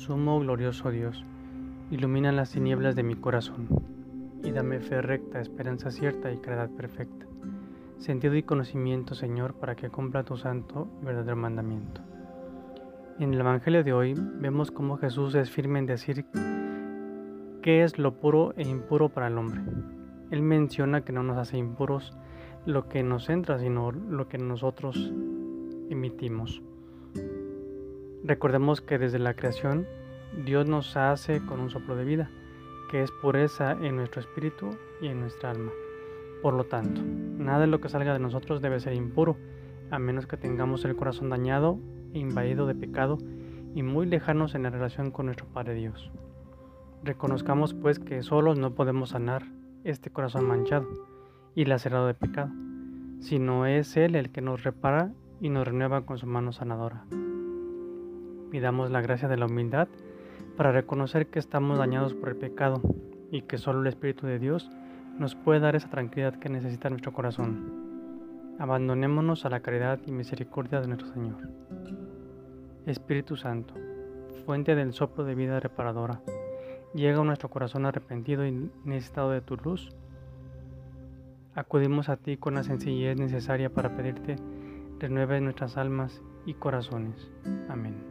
Sumo glorioso Dios, ilumina las tinieblas de mi corazón y dame fe recta, esperanza cierta y caridad perfecta, sentido y conocimiento, Señor, para que cumpla tu santo y verdadero mandamiento. En el Evangelio de hoy vemos cómo Jesús es firme en decir qué es lo puro e impuro para el hombre. Él menciona que no nos hace impuros lo que nos entra, sino lo que nosotros emitimos. Recordemos que desde la creación Dios nos hace con un soplo de vida, que es pureza en nuestro espíritu y en nuestra alma. Por lo tanto, nada de lo que salga de nosotros debe ser impuro, a menos que tengamos el corazón dañado e invadido de pecado y muy lejanos en la relación con nuestro Padre Dios. Reconozcamos pues que solos no podemos sanar este corazón manchado y lacerado de pecado, sino es Él el que nos repara y nos renueva con su mano sanadora. Pidamos la gracia de la humildad para reconocer que estamos dañados por el pecado y que solo el Espíritu de Dios nos puede dar esa tranquilidad que necesita nuestro corazón. Abandonémonos a la caridad y misericordia de nuestro Señor. Espíritu Santo, fuente del soplo de vida reparadora, llega a nuestro corazón arrepentido y necesitado de tu luz. Acudimos a ti con la sencillez necesaria para pedirte renueve nuestras almas y corazones. Amén.